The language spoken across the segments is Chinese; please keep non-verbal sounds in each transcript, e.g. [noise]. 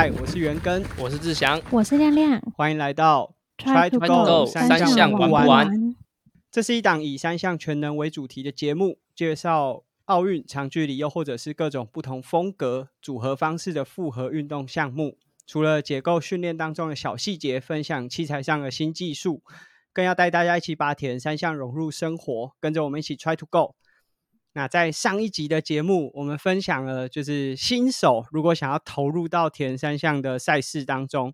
嗨，我是元根，我是志祥，我是亮亮，欢迎来到 Try to go 三项玩不完。这是一档以三项全能为主题的节目，介绍奥运长距离又或者是各种不同风格组合方式的复合运动项目。除了结构训练当中的小细节，分享器材上的新技术，更要带大家一起把铁人三项融入生活，跟着我们一起 Try to go。那在上一集的节目，我们分享了就是新手如果想要投入到铁人三项的赛事当中，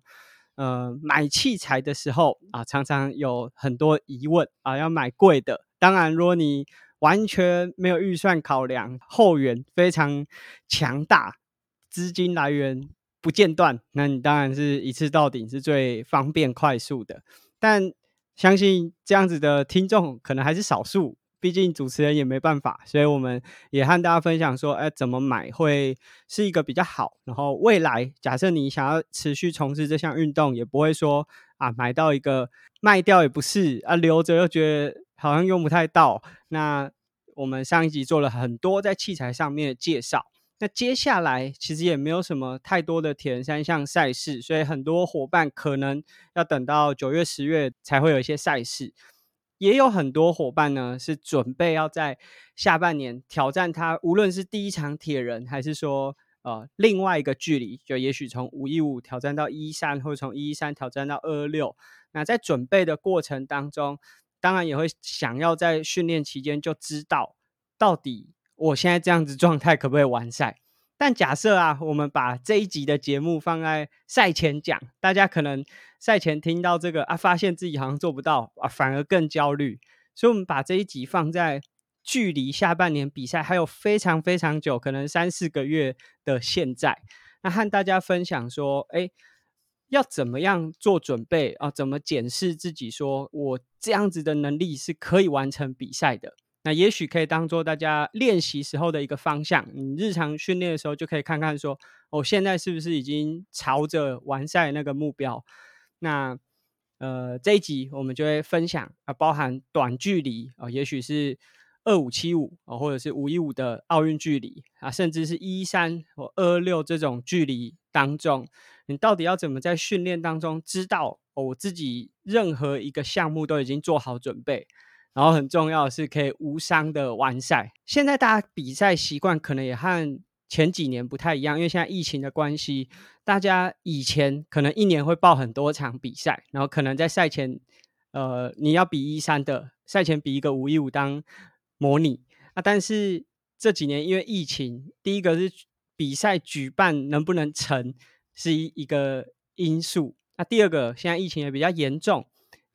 呃，买器材的时候啊，常常有很多疑问啊，要买贵的。当然，如果你完全没有预算考量，后援非常强大，资金来源不间断，那你当然是一次到顶是最方便快速的。但相信这样子的听众可能还是少数。毕竟主持人也没办法，所以我们也和大家分享说，哎，怎么买会是一个比较好。然后未来假设你想要持续从事这项运动，也不会说啊买到一个卖掉也不是啊，留着又觉得好像用不太到。那我们上一集做了很多在器材上面的介绍，那接下来其实也没有什么太多的铁人三项赛事，所以很多伙伴可能要等到九月、十月才会有一些赛事。也有很多伙伴呢，是准备要在下半年挑战他，无论是第一场铁人，还是说呃另外一个距离，就也许从五一五挑战到一三，或者从一三挑战到二二六。那在准备的过程当中，当然也会想要在训练期间就知道，到底我现在这样子状态可不可以完赛。但假设啊，我们把这一集的节目放在赛前讲，大家可能赛前听到这个啊，发现自己好像做不到啊，反而更焦虑。所以，我们把这一集放在距离下半年比赛还有非常非常久，可能三四个月的现在，那和大家分享说，哎，要怎么样做准备啊？怎么检视自己，说我这样子的能力是可以完成比赛的？那也许可以当做大家练习时候的一个方向。你日常训练的时候就可以看看说，我现在是不是已经朝着完赛那个目标？那呃这一集我们就会分享啊，包含短距离啊，也许是二五七五啊，或者是五一五的奥运距离啊，甚至是一三或二六这种距离当中，你到底要怎么在训练当中知道我自己任何一个项目都已经做好准备？然后很重要的是可以无伤的完赛。现在大家比赛习惯可能也和前几年不太一样，因为现在疫情的关系，大家以前可能一年会报很多场比赛，然后可能在赛前，呃，你要比一三的，赛前比一个五一五当模拟啊。但是这几年因为疫情，第一个是比赛举办能不能成是一一个因素，那第二个现在疫情也比较严重。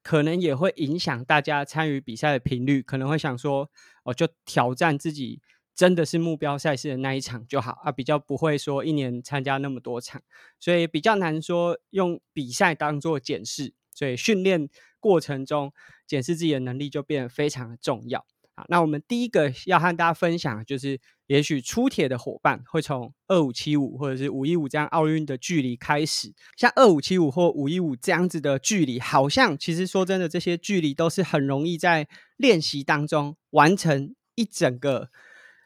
可能也会影响大家参与比赛的频率，可能会想说，哦，就挑战自己真的是目标赛事的那一场就好啊，比较不会说一年参加那么多场，所以比较难说用比赛当做检视，所以训练过程中检视自己的能力就变得非常的重要。那我们第一个要和大家分享，就是也许出铁的伙伴会从二五七五或者是五一五这样奥运的距离开始。像二五七五或五一五这样子的距离，好像其实说真的，这些距离都是很容易在练习当中完成一整个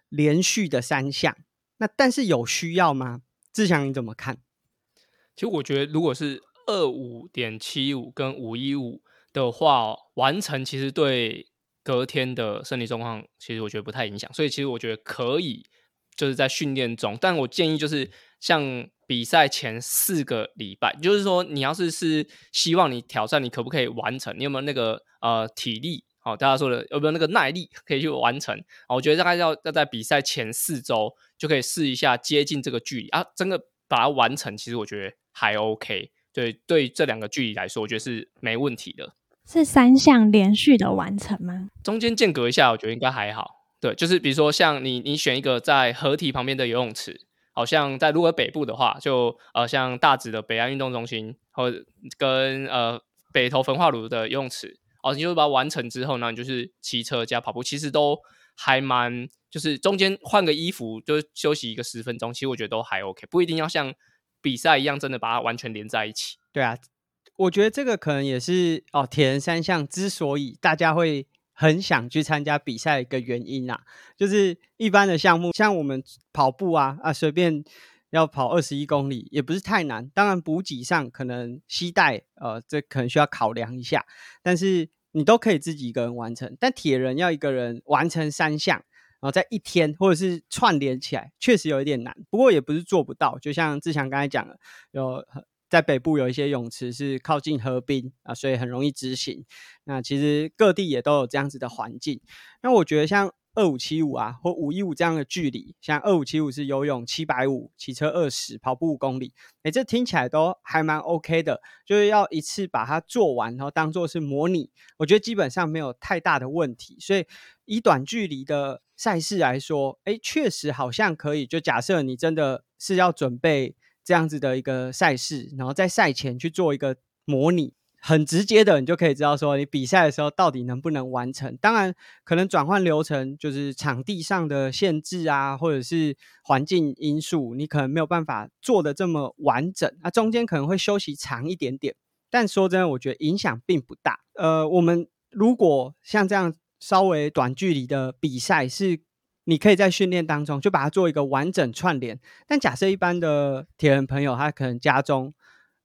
连续的三项。那但是有需要吗？志强你怎么看？其实我觉得，如果是二五点七五跟五一五的话，完成其实对。隔天的生理状况，其实我觉得不太影响，所以其实我觉得可以，就是在训练中。但我建议就是像比赛前四个礼拜，就是说你要是是希望你挑战，你可不可以完成？你有没有那个呃体力？好，大家说的有没有那个耐力可以去完成？我觉得大概要要在比赛前四周就可以试一下接近这个距离啊，真的把它完成，其实我觉得还 OK。对，对这两个距离来说，我觉得是没问题的。是三项连续的完成吗？中间间隔一下，我觉得应该还好。对，就是比如说像你，你选一个在河堤旁边的游泳池，好像在如果北部的话，就呃像大直的北岸运动中心，或者跟呃北投焚化炉的游泳池，哦，你就把它完成之后呢，你就是骑车加跑步，其实都还蛮，就是中间换个衣服就休息一个十分钟，其实我觉得都还 OK，不一定要像比赛一样，真的把它完全连在一起。对啊。我觉得这个可能也是哦，铁人三项之所以大家会很想去参加比赛一个原因啊，就是一般的项目，像我们跑步啊啊，随便要跑二十一公里，也不是太难。当然补给上可能膝带，呃，这可能需要考量一下，但是你都可以自己一个人完成。但铁人要一个人完成三项，然后在一天或者是串联起来，确实有一点难。不过也不是做不到，就像志强刚才讲的，有在北部有一些泳池是靠近河滨啊，所以很容易执行。那其实各地也都有这样子的环境。那我觉得像。二五七五啊，或五一五这样的距离，像二五七五是游泳七百五，骑车二十，跑步五公里，哎，这听起来都还蛮 OK 的。就是要一次把它做完，然后当做是模拟，我觉得基本上没有太大的问题。所以以短距离的赛事来说，哎，确实好像可以。就假设你真的是要准备这样子的一个赛事，然后在赛前去做一个模拟。很直接的，你就可以知道说，你比赛的时候到底能不能完成。当然，可能转换流程就是场地上的限制啊，或者是环境因素，你可能没有办法做的这么完整。那中间可能会休息长一点点，但说真的，我觉得影响并不大。呃，我们如果像这样稍微短距离的比赛，是你可以在训练当中就把它做一个完整串联。但假设一般的铁人朋友，他可能家中。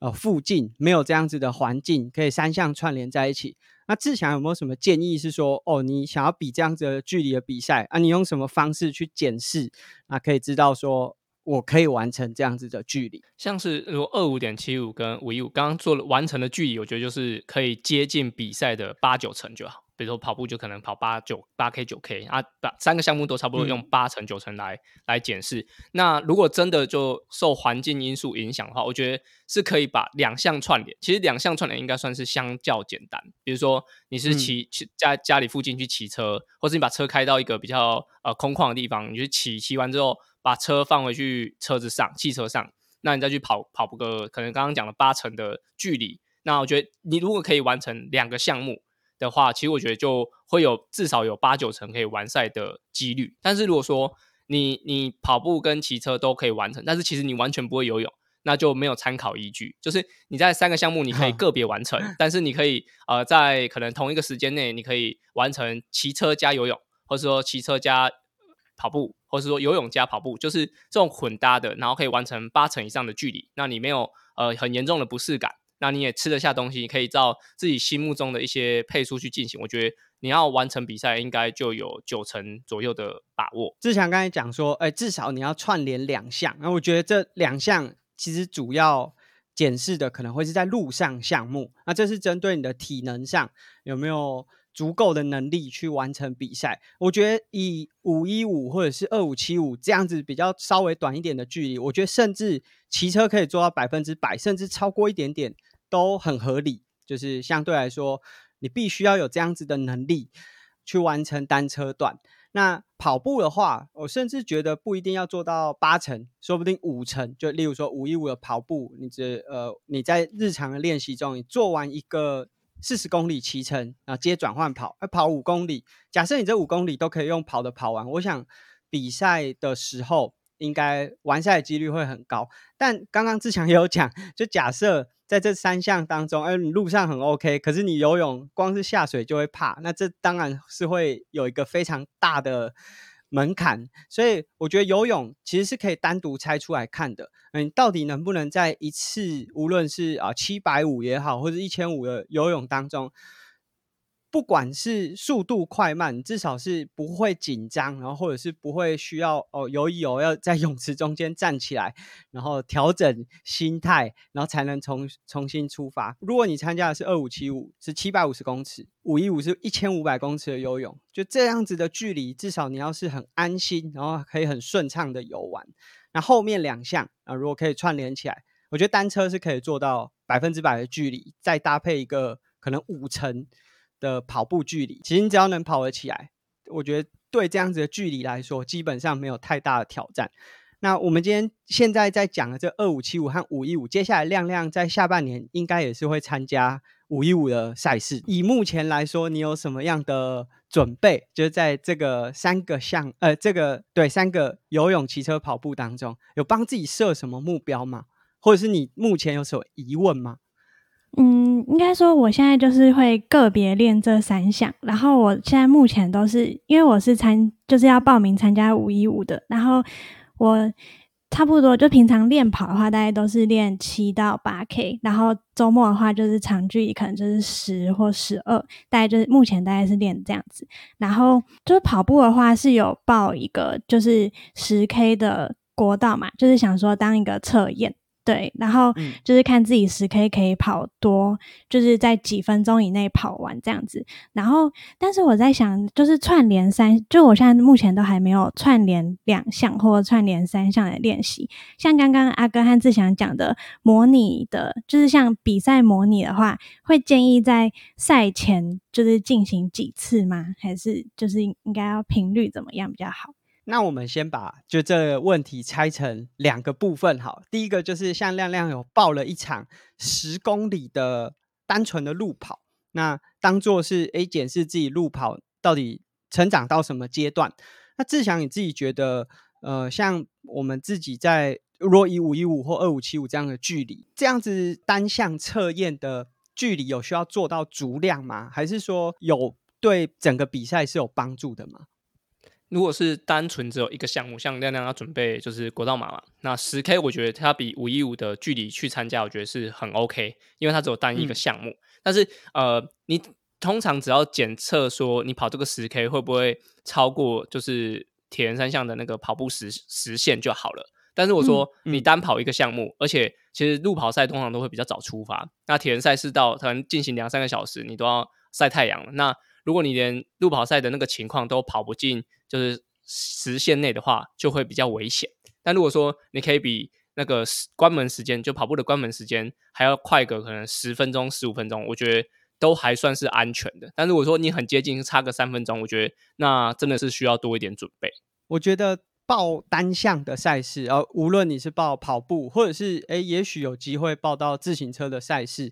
呃，附近没有这样子的环境，可以三项串联在一起。那志强有没有什么建议？是说，哦，你想要比这样子的距离的比赛啊？你用什么方式去检视？那可以知道说，我可以完成这样子的距离。像是如果二五点七五跟五一五刚刚做了完成的距离，我觉得就是可以接近比赛的八九成就好。比如说跑步就可能跑八九八 K 九 K 啊，把三个项目都差不多用八成九成来来检视。那如果真的就受环境因素影响的话，我觉得是可以把两项串联。其实两项串联应该算是相较简单。比如说你是骑骑家家里附近去骑车，或者你把车开到一个比较呃空旷的地方，你去骑骑完之后把车放回去车子上汽车上，那你再去跑跑个可能刚刚讲的八成的距离。那我觉得你如果可以完成两个项目。的话，其实我觉得就会有至少有八九成可以完赛的几率。但是如果说你你跑步跟骑车都可以完成，但是其实你完全不会游泳，那就没有参考依据。就是你在三个项目你可以 [laughs] 个别完成，但是你可以呃在可能同一个时间内，你可以完成骑车加游泳，或者说骑车加跑步，或者说游泳加跑步，就是这种混搭的，然后可以完成八成以上的距离。那你没有呃很严重的不适感。那你也吃得下东西，你可以照自己心目中的一些配速去进行。我觉得你要完成比赛，应该就有九成左右的把握。志强刚才讲说，哎，至少你要串联两项。那我觉得这两项其实主要检视的可能会是在路上项目。那这是针对你的体能上有没有足够的能力去完成比赛。我觉得以五一五或者是二五七五这样子比较稍微短一点的距离，我觉得甚至骑车可以做到百分之百，甚至超过一点点。都很合理，就是相对来说，你必须要有这样子的能力去完成单车段。那跑步的话，我甚至觉得不一定要做到八成，说不定五成。就例如说五一五的跑步，你这呃你在日常的练习中，你做完一个四十公里骑程，然后接转换跑，跑五公里。假设你这五公里都可以用跑的跑完，我想比赛的时候应该完赛的几率会很高。但刚刚志强也有讲，就假设。在这三项当中，哎，你路上很 OK，可是你游泳光是下水就会怕，那这当然是会有一个非常大的门槛。所以我觉得游泳其实是可以单独拆出来看的。嗯，到底能不能在一次，无论是啊七百五也好，或者一千五的游泳当中？不管是速度快慢，至少是不会紧张，然后或者是不会需要哦游一游要在泳池中间站起来，然后调整心态，然后才能重重新出发。如果你参加的是二五七五，是七百五十公尺，五一五是一千五百公尺的游泳，就这样子的距离，至少你要是很安心，然后可以很顺畅的游完。那后面两项啊，如果可以串联起来，我觉得单车是可以做到百分之百的距离，再搭配一个可能五成。的跑步距离，其实你只要能跑得起来，我觉得对这样子的距离来说，基本上没有太大的挑战。那我们今天现在在讲的这二五七五和五一五，接下来亮亮在下半年应该也是会参加五一五的赛事。以目前来说，你有什么样的准备？就是在这个三个项，呃，这个对三个游泳、骑车、跑步当中，有帮自己设什么目标吗？或者是你目前有什么疑问吗？嗯，应该说我现在就是会个别练这三项，然后我现在目前都是因为我是参就是要报名参加五一五的，然后我差不多，就平常练跑的话，大概都是练七到八 K，然后周末的话就是长距离，可能就是十或十二，大概就是目前大概是练这样子。然后就是跑步的话，是有报一个就是十 K 的国道嘛，就是想说当一个测验。对，然后就是看自己十 K 可以跑多，就是在几分钟以内跑完这样子。然后，但是我在想，就是串联三，就我现在目前都还没有串联两项或者串联三项的练习。像刚刚阿哥和志祥讲的模拟的，就是像比赛模拟的话，会建议在赛前就是进行几次吗？还是就是应该要频率怎么样比较好？那我们先把就这问题拆成两个部分，好，第一个就是像亮亮有报了一场十公里的单纯的路跑，那当做是 A 检视自己路跑到底成长到什么阶段。那志祥你自己觉得，呃，像我们自己在若以五一五或二五七五这样的距离，这样子单项测验的距离有需要做到足量吗？还是说有对整个比赛是有帮助的吗？如果是单纯只有一个项目，像亮亮要准备就是国道马嘛，那十 K 我觉得它比五一五的距离去参加，我觉得是很 OK，因为它只有单一个项目。但是呃，你通常只要检测说你跑这个十 K 会不会超过就是铁人三项的那个跑步时时限就好了。但是我说你单跑一个项目，而且其实路跑赛通常都会比较早出发，那铁人赛事到可能进行两三个小时，你都要晒太阳了。那如果你连路跑赛的那个情况都跑不进，就是时限内的话，就会比较危险。但如果说你可以比那个关门时间，就跑步的关门时间还要快个可能十分钟、十五分钟，我觉得都还算是安全的。但如果说你很接近，差个三分钟，我觉得那真的是需要多一点准备。我觉得报单项的赛事，呃，无论你是报跑步，或者是诶，也许有机会报到自行车的赛事。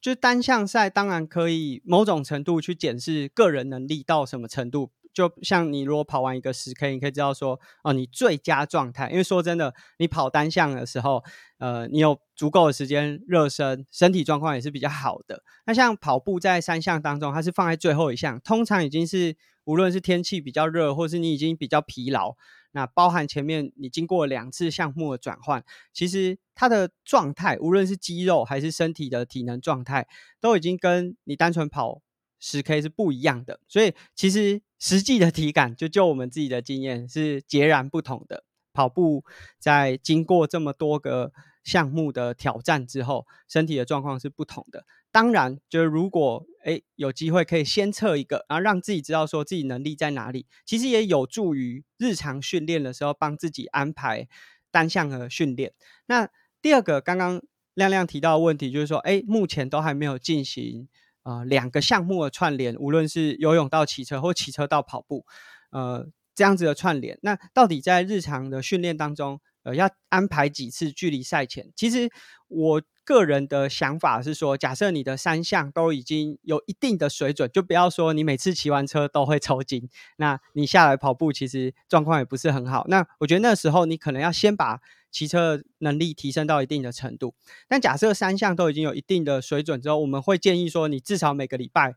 就单项赛当然可以某种程度去检视个人能力到什么程度，就像你如果跑完一个十 K，你可以知道说哦，你最佳状态。因为说真的，你跑单项的时候，呃，你有足够的时间热身，身体状况也是比较好的。那像跑步在三项当中，它是放在最后一项，通常已经是无论是天气比较热，或是你已经比较疲劳。那包含前面你经过两次项目的转换，其实它的状态，无论是肌肉还是身体的体能状态，都已经跟你单纯跑十 K 是不一样的。所以其实实际的体感，就就我们自己的经验是截然不同的。跑步在经过这么多个项目的挑战之后，身体的状况是不同的。当然，就是如果诶有机会可以先测一个，然后让自己知道说自己能力在哪里，其实也有助于日常训练的时候帮自己安排单项的训练。那第二个，刚刚亮亮提到的问题就是说，诶，目前都还没有进行呃两个项目的串联，无论是游泳到骑车或骑车到跑步，呃这样子的串联，那到底在日常的训练当中，呃要安排几次距离赛前？其实我。个人的想法是说，假设你的三项都已经有一定的水准，就不要说你每次骑完车都会抽筋，那你下来跑步其实状况也不是很好。那我觉得那时候你可能要先把骑车能力提升到一定的程度。但假设三项都已经有一定的水准之后，我们会建议说，你至少每个礼拜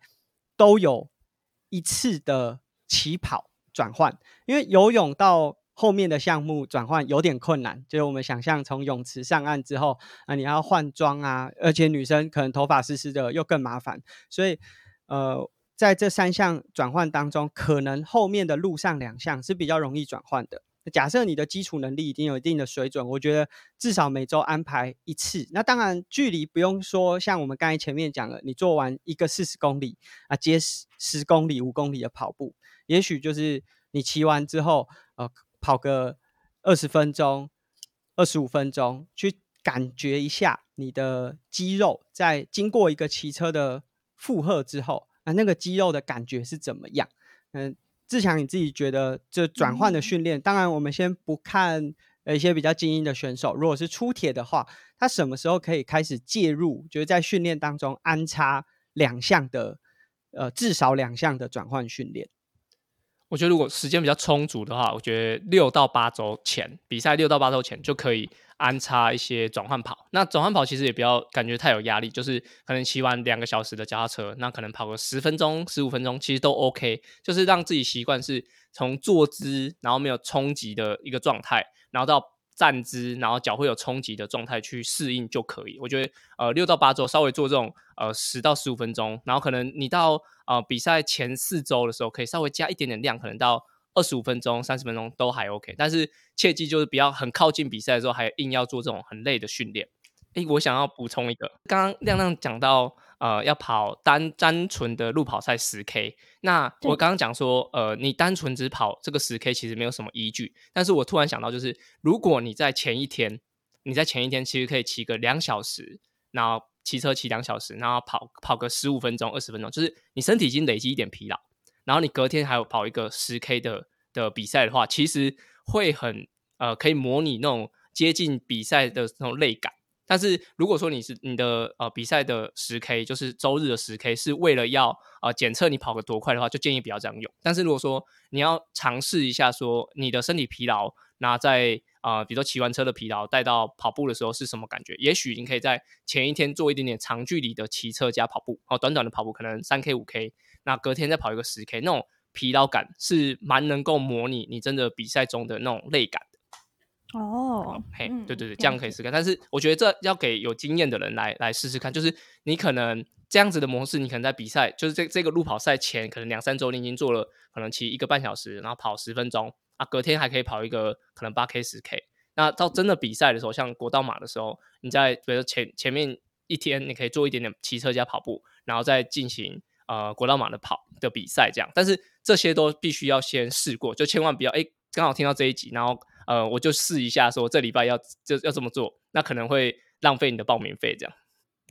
都有一次的起跑转换，因为游泳到。后面的项目转换有点困难，就是我们想象从泳池上岸之后，啊，你要换装啊，而且女生可能头发湿湿的又更麻烦，所以，呃，在这三项转换当中，可能后面的路上两项是比较容易转换的。假设你的基础能力已经有一定的水准，我觉得至少每周安排一次。那当然距离不用说，像我们刚才前面讲了，你做完一个四十公里啊，接十十公里、五公里的跑步，也许就是你骑完之后，呃。跑个二十分钟、二十五分钟，去感觉一下你的肌肉在经过一个骑车的负荷之后，啊，那个肌肉的感觉是怎么样？嗯，志强你自己觉得这转换的训练，当然我们先不看呃一些比较精英的选手，如果是出铁的话，他什么时候可以开始介入？就是在训练当中安插两项的，呃，至少两项的转换训练。我觉得如果时间比较充足的话，我觉得六到八周前比赛，六到八周前就可以安插一些转换跑。那转换跑其实也不要感觉太有压力，就是可能骑完两个小时的脚踏车，那可能跑个十分钟、十五分钟，其实都 OK。就是让自己习惯是从坐姿，然后没有冲击的一个状态，然后到站姿，然后脚会有冲击的状态去适应就可以。我觉得呃六到八周稍微做这种呃十到十五分钟，然后可能你到呃比赛前四周的时候，可以稍微加一点点量，可能到二十五分钟、三十分钟都还 OK。但是切记就是不要很靠近比赛的时候还硬要做这种很累的训练。诶，我想要补充一个，刚刚亮亮讲到。呃，要跑单单纯的路跑赛十 K，那我刚刚讲说，呃，你单纯只跑这个十 K 其实没有什么依据。但是我突然想到，就是如果你在前一天，你在前一天其实可以骑个两小时，然后骑车骑两小时，然后跑跑个十五分钟、二十分钟，就是你身体已经累积一点疲劳，然后你隔天还有跑一个十 K 的的比赛的话，其实会很呃，可以模拟那种接近比赛的那种累感。但是如果说你是你的呃比赛的十 K，就是周日的十 K，是为了要呃检测你跑个多快的话，就建议不要这样用。但是如果说你要尝试一下，说你的身体疲劳，那在啊，比如说骑完车的疲劳带到跑步的时候是什么感觉？也许你可以在前一天做一点点长距离的骑车加跑步，哦，短短的跑步可能三 K 五 K，那隔天再跑一个十 K，那种疲劳感是蛮能够模拟你真的比赛中的那种累感。哦，嘿，对对对，这样可以试看。但是我觉得这要给有经验的人来来试试看。就是你可能这样子的模式，你可能在比赛，就是这这个路跑赛前，可能两三周你已经做了，可能骑一个半小时，然后跑十分钟啊，隔天还可以跑一个可能八 K 十 K。那到真的比赛的时候，像国道马的时候，你在比如前前面一天，你可以做一点点骑车加跑步，然后再进行呃国道马的跑的比赛这样。但是这些都必须要先试过，就千万不要哎，刚好听到这一集，然后。呃，我就试一下，说这礼拜要就要这么做，那可能会浪费你的报名费，这样。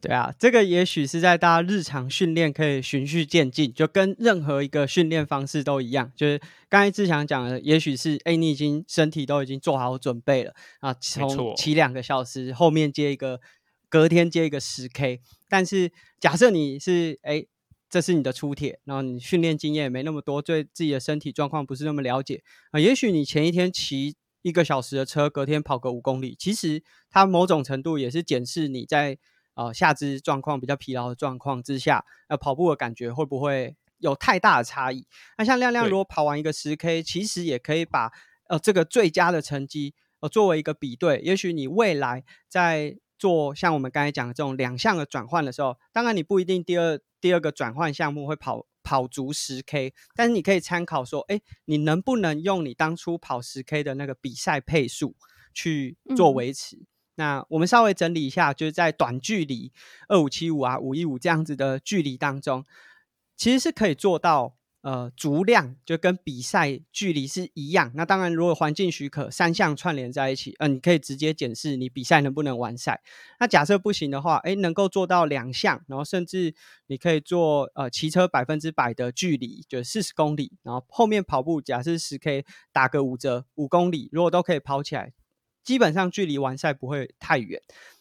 对啊，这个也许是在大家日常训练可以循序渐进，就跟任何一个训练方式都一样。就是刚才志强讲的，也许是哎，你已经身体都已经做好准备了啊，从骑两个小时，后面接一个，隔天接一个十 K。但是假设你是哎，这是你的初铁，然后你训练经验没那么多，对自己的身体状况不是那么了解啊，也许你前一天骑。一个小时的车，隔天跑个五公里，其实它某种程度也是检视你在呃下肢状况比较疲劳的状况之下，呃跑步的感觉会不会有太大的差异？那像亮亮如果跑完一个十 K，其实也可以把呃这个最佳的成绩呃作为一个比对，也许你未来在做像我们刚才讲的这种两项的转换的时候，当然你不一定第二第二个转换项目会跑。跑足十 K，但是你可以参考说，哎，你能不能用你当初跑十 K 的那个比赛配速去做维持？那我们稍微整理一下，就是在短距离二五七五啊、五一五这样子的距离当中，其实是可以做到。呃，足量就跟比赛距离是一样。那当然，如果环境许可，三项串联在一起，嗯，你可以直接检视你比赛能不能完赛。那假设不行的话，哎，能够做到两项，然后甚至你可以做呃骑车百分之百的距离，就四十公里，然后后面跑步，假设十 K 打个五折，五公里，如果都可以跑起来，基本上距离完赛不会太远。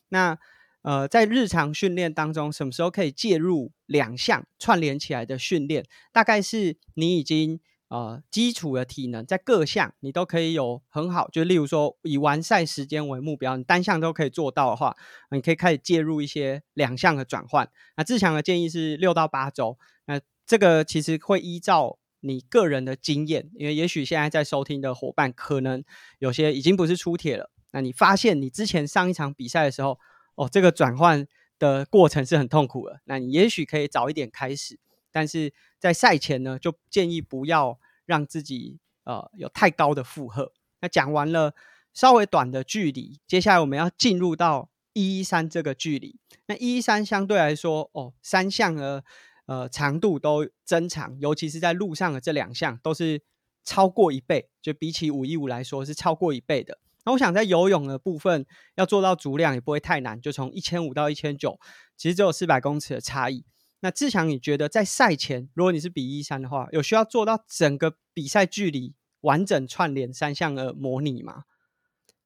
那呃，在日常训练当中，什么时候可以介入两项串联起来的训练？大概是你已经呃基础的体能在各项你都可以有很好，就例如说以完赛时间为目标，你单项都可以做到的话，你可以开始介入一些两项的转换。那志强的建议是六到八周。那这个其实会依照你个人的经验，因为也许现在在收听的伙伴可能有些已经不是出铁了，那你发现你之前上一场比赛的时候。哦，这个转换的过程是很痛苦的。那你也许可以早一点开始，但是在赛前呢，就建议不要让自己呃有太高的负荷。那讲完了稍微短的距离，接下来我们要进入到一一三这个距离。那一一三相对来说，哦，三项的呃长度都增长，尤其是在路上的这两项都是超过一倍，就比起五一五来说是超过一倍的。那我想在游泳的部分要做到足量也不会太难，就从一千五到一千九，其实只有四百公尺的差异。那志强，你觉得在赛前，如果你是比一三的话，有需要做到整个比赛距离完整串联三项的模拟吗？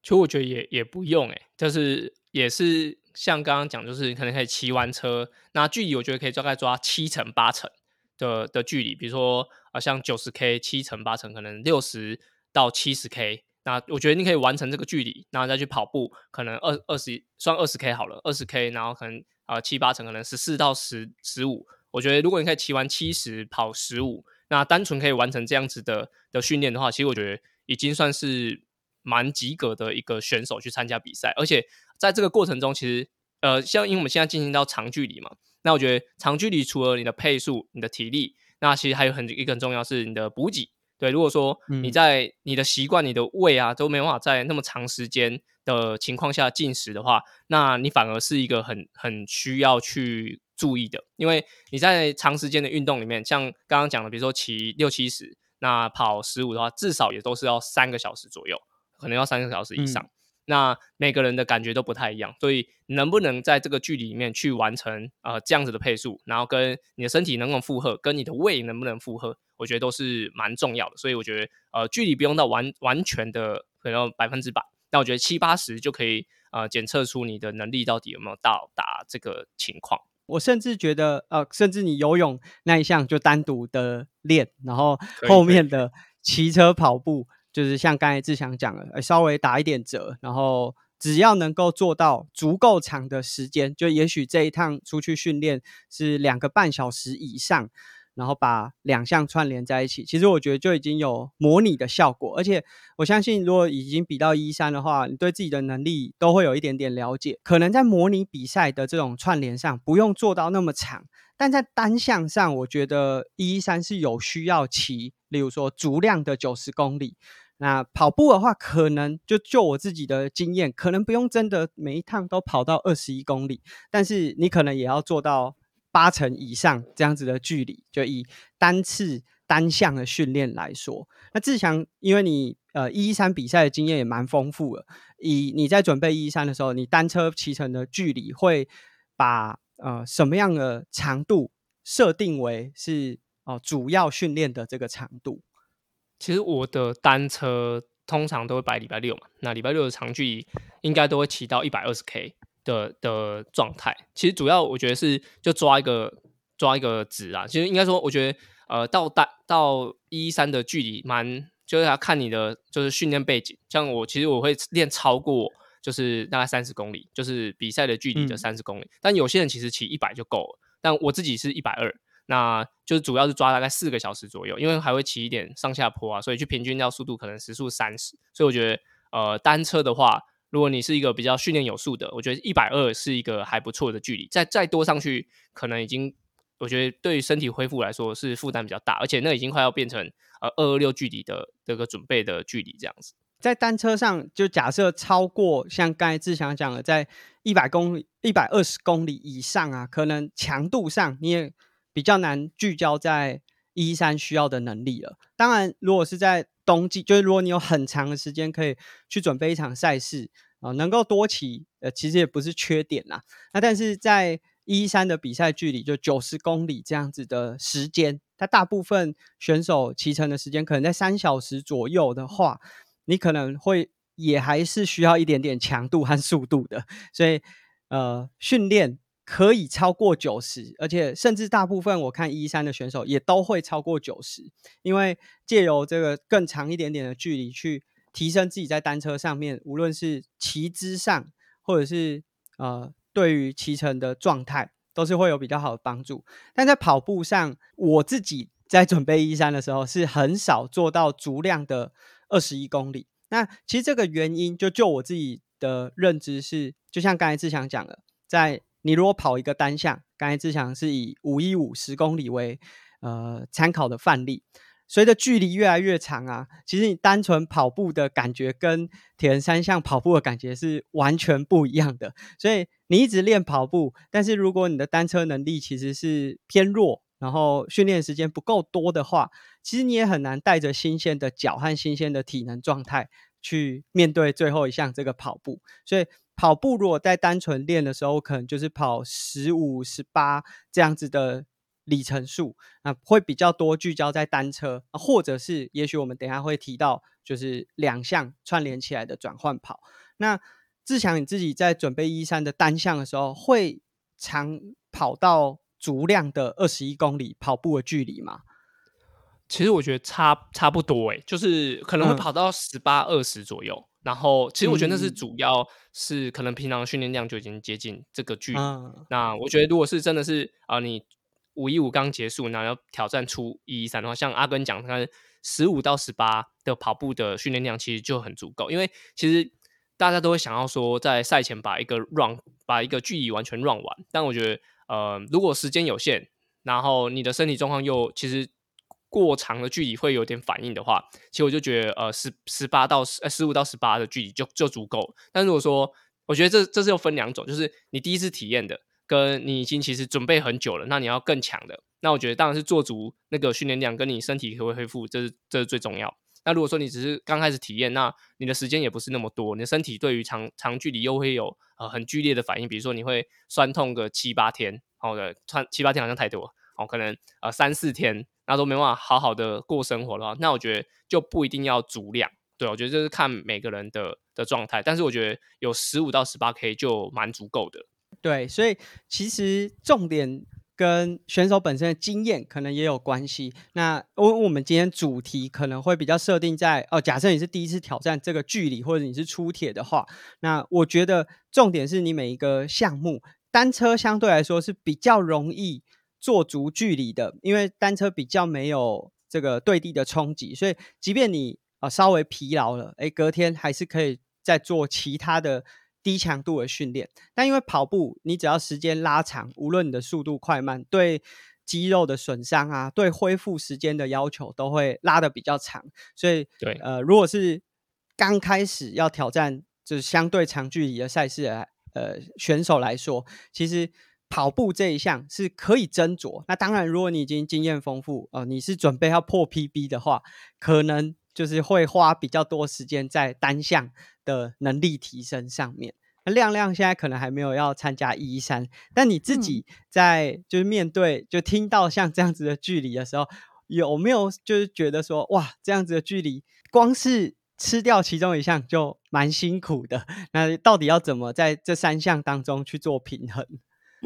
其实我觉得也也不用诶，就是也是像刚刚讲，就是你可能可以骑完车，那距离我觉得可以大概抓七成八成的的距离，比如说啊，像九十 K 七成八成，可能六十到七十 K。那我觉得你可以完成这个距离，然后再去跑步，可能二二十算二十 K 好了，二十 K，然后可能啊七八成，可能十四到十十五。我觉得如果你可以骑完七十跑十五，那单纯可以完成这样子的的训练的话，其实我觉得已经算是蛮及格的一个选手去参加比赛，而且在这个过程中，其实呃，像因为我们现在进行到长距离嘛，那我觉得长距离除了你的配速、你的体力，那其实还有很一个很重要是你的补给。对，如果说你在你的习惯、你的胃啊都没办法在那么长时间的情况下进食的话，那你反而是一个很很需要去注意的，因为你在长时间的运动里面，像刚刚讲的，比如说骑六七十，那跑十五的话，至少也都是要三个小时左右，可能要三个小时以上。那每个人的感觉都不太一样，所以能不能在这个距离里面去完成呃这样子的配速，然后跟你的身体能不能负荷，跟你的胃能不能负荷，我觉得都是蛮重要的。所以我觉得呃距离不用到完完全的可能百分之百，但我觉得七八十就可以呃检测出你的能力到底有没有到达这个情况。我甚至觉得呃，甚至你游泳那一项就单独的练，然后后面的骑车跑步。就是像刚才志强讲的，稍微打一点折，然后只要能够做到足够长的时间，就也许这一趟出去训练是两个半小时以上，然后把两项串联在一起，其实我觉得就已经有模拟的效果。而且我相信，如果已经比到一三的话，你对自己的能力都会有一点点了解。可能在模拟比赛的这种串联上，不用做到那么长，但在单项上，我觉得一三是有需要骑，例如说足量的九十公里。那跑步的话，可能就就我自己的经验，可能不用真的每一趟都跑到二十一公里，但是你可能也要做到八成以上这样子的距离。就以单次单项的训练来说，那志强，因为你呃一一三比赛的经验也蛮丰富的，以你在准备一三的时候，你单车骑乘的距离会把呃什么样的长度设定为是哦主要训练的这个长度？其实我的单车通常都会摆礼拜六嘛，那礼拜六的长距离应该都会骑到一百二十 K 的的状态。其实主要我觉得是就抓一个抓一个值啊。其实应该说，我觉得呃到单到一三的距离蛮就是要看你的就是训练背景。像我其实我会练超过就是大概三十公里，就是比赛的距离的三十公里。但有些人其实骑一百就够了，但我自己是一百二。那就是主要是抓大概四个小时左右，因为还会骑一点上下坡啊，所以去平均掉速度可能时速三十。所以我觉得，呃，单车的话，如果你是一个比较训练有素的，我觉得一百二是一个还不错的距离。再再多上去，可能已经我觉得对身体恢复来说是负担比较大，而且那已经快要变成呃二二六距离的这个准备的距离这样子。在单车上，就假设超过像刚才志强讲的，在一百公里、一百二十公里以上啊，可能强度上你也。比较难聚焦在一三需要的能力了。当然，如果是在冬季，就是如果你有很长的时间可以去准备一场赛事啊，能够多骑，呃，其实也不是缺点啦。那但是在一三的比赛距离就九十公里这样子的时间，它大部分选手骑乘的时间可能在三小时左右的话，你可能会也还是需要一点点强度和速度的。所以，呃，训练。可以超过九十，而且甚至大部分我看一三的选手也都会超过九十，因为借由这个更长一点点的距离去提升自己在单车上面，无论是骑姿上，或者是呃对于骑乘的状态，都是会有比较好的帮助。但在跑步上，我自己在准备一三的时候是很少做到足量的二十一公里。那其实这个原因，就就我自己的认知是，就像刚才志强讲的，在你如果跑一个单项，刚才志强是以五一五十公里为呃参考的范例，随着距离越来越长啊，其实你单纯跑步的感觉跟铁人三项跑步的感觉是完全不一样的。所以你一直练跑步，但是如果你的单车能力其实是偏弱，然后训练时间不够多的话，其实你也很难带着新鲜的脚和新鲜的体能状态去面对最后一项这个跑步。所以。跑步如果在单纯练的时候，可能就是跑十五、十八这样子的里程数啊，会比较多聚焦在单车，或者是也许我们等下会提到，就是两项串联起来的转换跑。那志强你自己在准备一三的单项的时候，会长跑到足量的二十一公里跑步的距离吗？其实我觉得差差不多诶，就是可能会跑到十八、二十左右。然后，其实我觉得那是主要是可能平常训练量就已经接近这个距离。那我觉得，如果是真的是啊，你五一五刚结束，然后要挑战出一一三的话，像阿根讲，他十五到十八的跑步的训练量其实就很足够，因为其实大家都会想要说在赛前把一个 run 把一个距离完全 run 完，但我觉得呃如果时间有限，然后你的身体状况又其实过长的距离会有点反应的话，其实我就觉得呃十十八到十呃十五到十八的距离就就足够。但如果说我觉得这这是又分两种，就是你第一次体验的。跟你已经其实准备很久了，那你要更强的，那我觉得当然是做足那个训练量，跟你身体可会恢复，这是这是最重要。那如果说你只是刚开始体验，那你的时间也不是那么多，你的身体对于长长距离又会有呃很剧烈的反应，比如说你会酸痛个七八天，好的，穿七八天好像太多，哦，可能呃三四天，那都没办法好好的过生活的话，那我觉得就不一定要足量，对我觉得这是看每个人的的状态，但是我觉得有十五到十八 K 就蛮足够的。对，所以其实重点跟选手本身的经验可能也有关系。那我我们今天主题可能会比较设定在哦，假设你是第一次挑战这个距离，或者你是出铁的话，那我觉得重点是你每一个项目，单车相对来说是比较容易做足距离的，因为单车比较没有这个对地的冲击，所以即便你啊稍微疲劳了，哎，隔天还是可以再做其他的。低强度的训练，但因为跑步，你只要时间拉长，无论你的速度快慢，对肌肉的损伤啊，对恢复时间的要求都会拉的比较长。所以，对，呃，如果是刚开始要挑战就是相对长距离的赛事的呃选手来说，其实跑步这一项是可以斟酌。那当然，如果你已经经验丰富，呃，你是准备要破 PB 的话，可能。就是会花比较多时间在单项的能力提升上面。那亮亮现在可能还没有要参加一三，但你自己在就是面对就听到像这样子的距离的时候，有没有就是觉得说哇，这样子的距离，光是吃掉其中一项就蛮辛苦的。[laughs] 那到底要怎么在这三项当中去做平衡？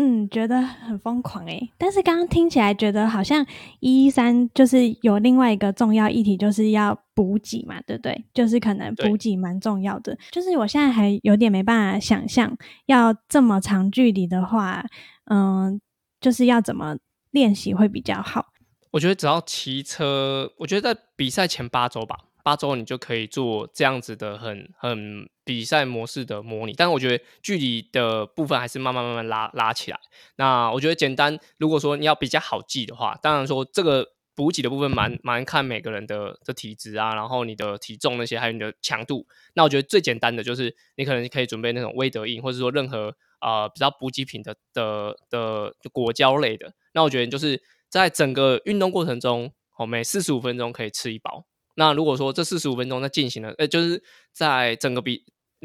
嗯，觉得很疯狂诶。但是刚刚听起来觉得好像一三就是有另外一个重要议题，就是要补给嘛，对不对？就是可能补给蛮重要的。就是我现在还有点没办法想象，要这么长距离的话，嗯，就是要怎么练习会比较好？我觉得只要骑车，我觉得在比赛前八周吧。八周你就可以做这样子的很很比赛模式的模拟，但是我觉得距离的部分还是慢慢慢慢拉拉起来。那我觉得简单，如果说你要比较好记的话，当然说这个补给的部分蛮蛮看每个人的的体质啊，然后你的体重那些，还有你的强度。那我觉得最简单的就是你可能可以准备那种威德印，或者说任何呃比较补给品的的的果胶类的。那我觉得就是在整个运动过程中，哦，每四十五分钟可以吃一包。那如果说这四十五分钟在进行了，呃，就是在整个比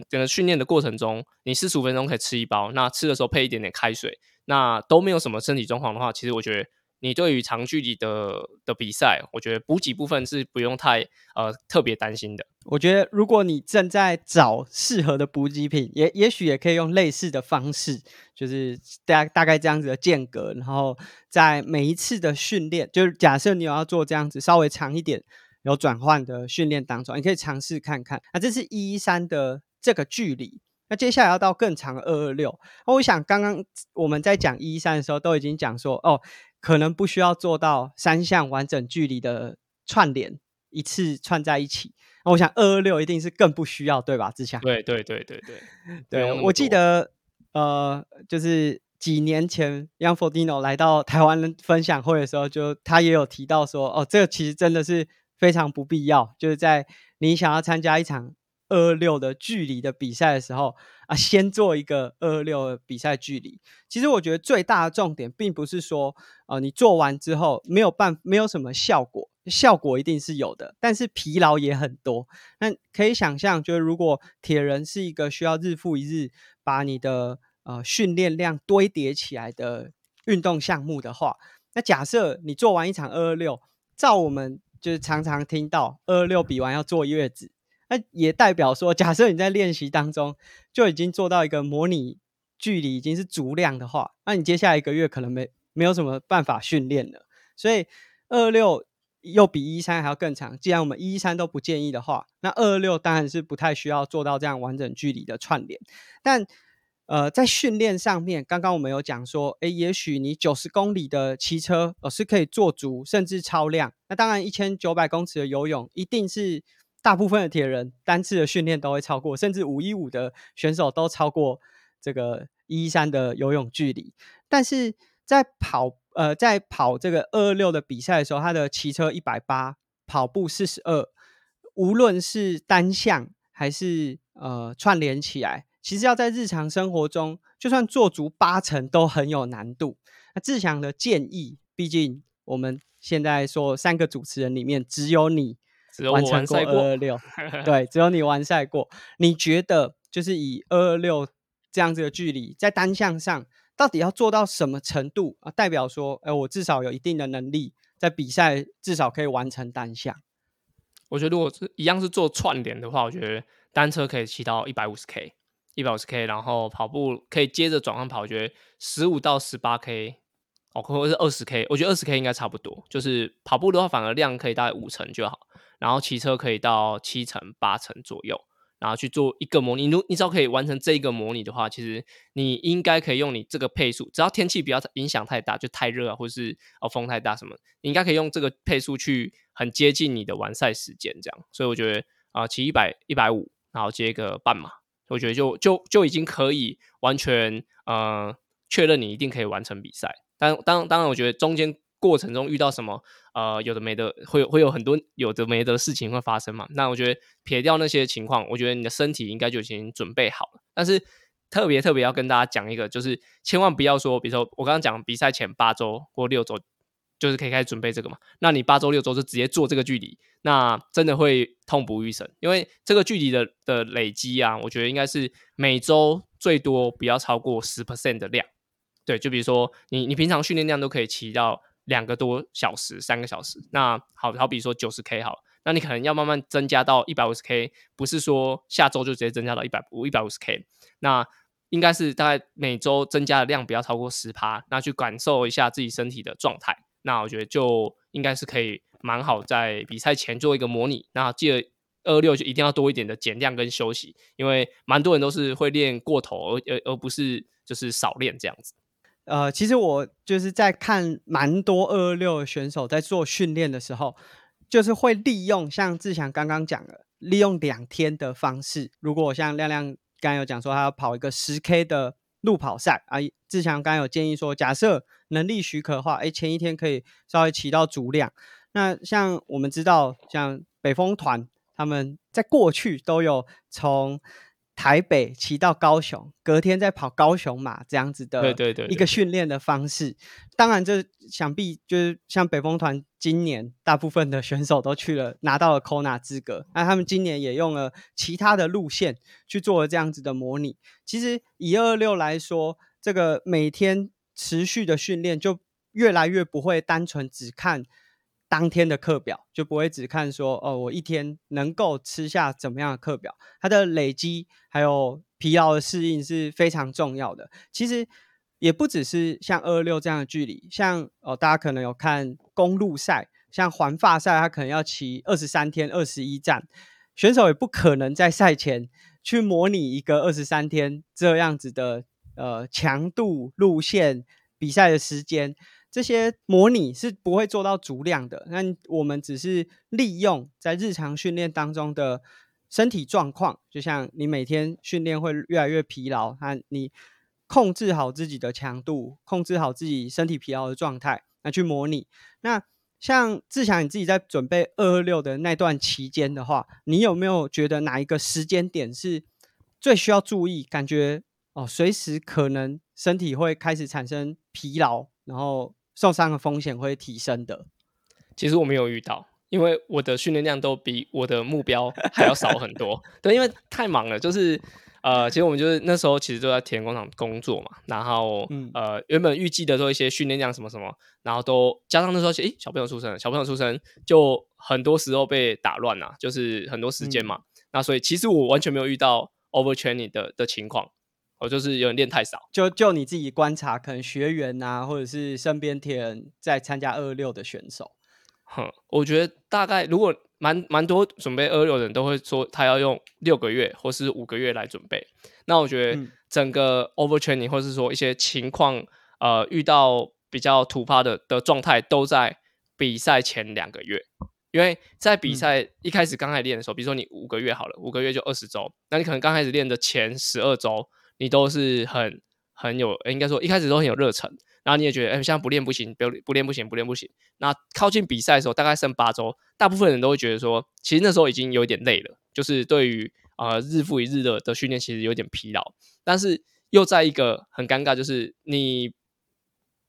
整个训练的过程中，你四十五分钟可以吃一包，那吃的时候配一点点开水，那都没有什么身体状况的话，其实我觉得你对于长距离的的比赛，我觉得补给部分是不用太呃特别担心的。我觉得如果你正在找适合的补给品，也也许也可以用类似的方式，就是大大概这样子的间隔，然后在每一次的训练，就是假设你有要做这样子稍微长一点。有转换的训练当中，你可以尝试看看。那这是一一三的这个距离，那接下来要到更长二二六。那我想刚刚我们在讲一一三的时候，都已经讲说，哦，可能不需要做到三项完整距离的串联，一次串在一起。那我想二二六一定是更不需要，对吧？志强？对对对对对对。我记得，呃，就是几年前 Young Fordino 来到台湾分享会的时候，就他也有提到说，哦，这个其实真的是。非常不必要，就是在你想要参加一场二六的距离的比赛的时候啊，先做一个二六比赛距离。其实我觉得最大的重点，并不是说呃你做完之后没有办没有什么效果，效果一定是有的，但是疲劳也很多。那可以想象，就是如果铁人是一个需要日复一日把你的呃训练量堆叠起来的运动项目的话，那假设你做完一场二二六，照我们。就是常常听到二六比完要坐月子，那也代表说，假设你在练习当中就已经做到一个模拟距离已经是足量的话，那你接下来一个月可能没没有什么办法训练了。所以二六又比一三还要更长。既然我们一三都不建议的话，那二六当然是不太需要做到这样完整距离的串联。但呃，在训练上面，刚刚我们有讲说，诶，也许你九十公里的骑车，呃，是可以做足，甚至超量。那当然，一千九百公尺的游泳，一定是大部分的铁人单次的训练都会超过，甚至五一五的选手都超过这个一三的游泳距离。但是在跑，呃，在跑这个二二六的比赛的时候，他的骑车一百八，跑步四十二，无论是单项还是呃串联起来。其实要在日常生活中，就算做足八成都很有难度。那志强的建议，毕竟我们现在说三个主持人里面，只有你完成过二二六，[laughs] 对，只有你完赛过。你觉得就是以二二六这样子的距离，在单项上到底要做到什么程度啊？代表说，哎，我至少有一定的能力，在比赛至少可以完成单项。我觉得如果是一样是做串联的话，我觉得单车可以骑到一百五十 K。一百五十 K，然后跑步可以接着转换跑，我觉得十五到十八 K，哦，或者是二十 K，我觉得二十 K 应该差不多。就是跑步的话，反而量可以大概五成就好，然后骑车可以到七成八成左右，然后去做一个模拟。如你只要可以完成这一个模拟的话，其实你应该可以用你这个配速，只要天气不要影响太大，就太热啊，或者是哦风太大什么，你应该可以用这个配速去很接近你的完赛时间这样。所以我觉得啊，骑一百一百五，然后接一个半马。我觉得就就就已经可以完全呃确认你一定可以完成比赛，但当当然，我觉得中间过程中遇到什么呃有的没的，会会有很多有的没的事情会发生嘛。那我觉得撇掉那些情况，我觉得你的身体应该就已经准备好了。但是特别特别要跟大家讲一个，就是千万不要说，比如说我刚刚讲比赛前八周或六周。就是可以开始准备这个嘛？那你八周六周就直接做这个距离，那真的会痛不欲生。因为这个距离的的累积啊，我觉得应该是每周最多不要超过十 percent 的量。对，就比如说你你平常训练量都可以骑到两个多小时、三个小时。那好好比说九十 K 好，那你可能要慢慢增加到一百五十 K，不是说下周就直接增加到一百五一百五十 K。那应该是大概每周增加的量不要超过十趴，那去感受一下自己身体的状态。那我觉得就应该是可以蛮好，在比赛前做一个模拟。那记得二六就一定要多一点的减量跟休息，因为蛮多人都是会练过头，而而而不是就是少练这样子。呃，其实我就是在看蛮多二二六选手在做训练的时候，就是会利用像志强刚刚讲的，利用两天的方式。如果像亮亮刚刚有讲说他要跑一个十 K 的。路跑赛啊，志强刚有建议说，假设能力许可的话，哎，前一天可以稍微骑到足量。那像我们知道，像北风团他们在过去都有从台北骑到高雄，隔天再跑高雄马这样子的，对对对，一个训练的方式。当然，这想必就是像北风团今年大部分的选手都去了，拿到了 Kona 资格。那他们今年也用了其他的路线去做了这样子的模拟。其实以二六来说，这个每天持续的训练就越来越不会单纯只看。当天的课表就不会只看说哦，我一天能够吃下怎么样的课表，它的累积还有疲劳的适应是非常重要的。其实也不只是像二六这样的距离，像哦，大家可能有看公路赛，像环法赛，它可能要骑二十三天二十一站，选手也不可能在赛前去模拟一个二十三天这样子的呃强度路线比赛的时间。这些模拟是不会做到足量的，那我们只是利用在日常训练当中的身体状况，就像你每天训练会越来越疲劳，那你控制好自己的强度，控制好自己身体疲劳的状态，那去模拟。那像志强你自己在准备二二六的那段期间的话，你有没有觉得哪一个时间点是最需要注意？感觉哦，随时可能身体会开始产生疲劳，然后。受伤的风险会提升的。其实我没有遇到，因为我的训练量都比我的目标还要少很多。[laughs] 对，因为太忙了，就是呃，其实我们就是那时候其实都在田工厂工作嘛，然后呃，原本预计的说一些训练量什么什么，然后都加上那时候诶，小朋友出生，小朋友出生就很多时候被打乱了，就是很多时间嘛。那所以其实我完全没有遇到 overtraining 的的情况。我就是有点练太少，就就你自己观察，可能学员啊，或者是身边铁人在参加二六的选手，哼，我觉得大概如果蛮蛮多准备二六的人都会说他要用六个月或是五个月来准备，那我觉得整个 overtraining 或是说一些情况，呃，遇到比较突发的的状态，都在比赛前两个月。因为在比赛一开始刚开始练的时候，比如说你五个月好了，五个月就二十周，那你可能刚开始练的前十二周，你都是很很有，应该说一开始都很有热忱，然后你也觉得，哎，现在不练不行，不不练不行，不练不行。那靠近比赛的时候，大概剩八周，大部分人都会觉得说，其实那时候已经有点累了，就是对于呃日复一日的的训练，其实有点疲劳。但是又在一个很尴尬，就是你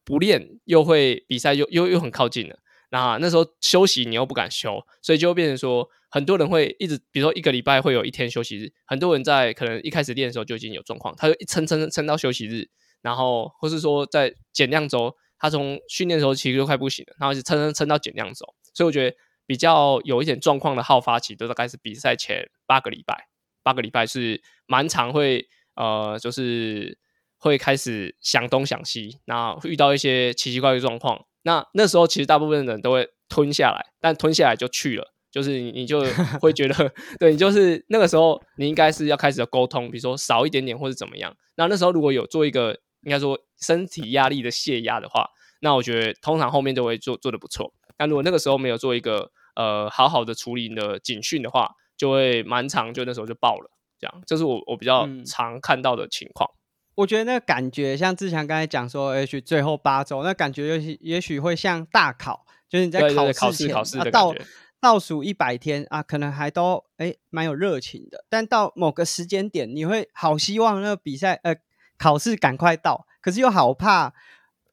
不练，又会比赛又又又很靠近了。那那时候休息你又不敢休，所以就变成说，很多人会一直，比如说一个礼拜会有一天休息日，很多人在可能一开始练的时候就已经有状况，他就一撑撑撑到休息日，然后或是说在减量周，他从训练的时候其实就快不行了，然后就撑撑撑到减量周，所以我觉得比较有一点状况的好发期都大概是比赛前八个礼拜，八个礼拜是蛮常会呃，就是会开始想东想西，那遇到一些奇奇怪怪的状况。那那时候其实大部分人都会吞下来，但吞下来就去了，就是你你就会觉得，[laughs] 对你就是那个时候你应该是要开始沟通，比如说少一点点或者怎么样。那那时候如果有做一个应该说身体压力的泄压的话，那我觉得通常后面都会做做的不错。但如果那个时候没有做一个呃好好的处理你的警讯的话，就会蛮长，就那时候就爆了。这样，这是我我比较常看到的情况。我觉得那个感觉像志强刚才讲说，也许最后八周，那感觉也许也许会像大考，就是你在考试前啊倒倒数一百天啊，可能还都哎蛮有热情的，但到某个时间点，你会好希望那个比赛呃考试赶快到，可是又好怕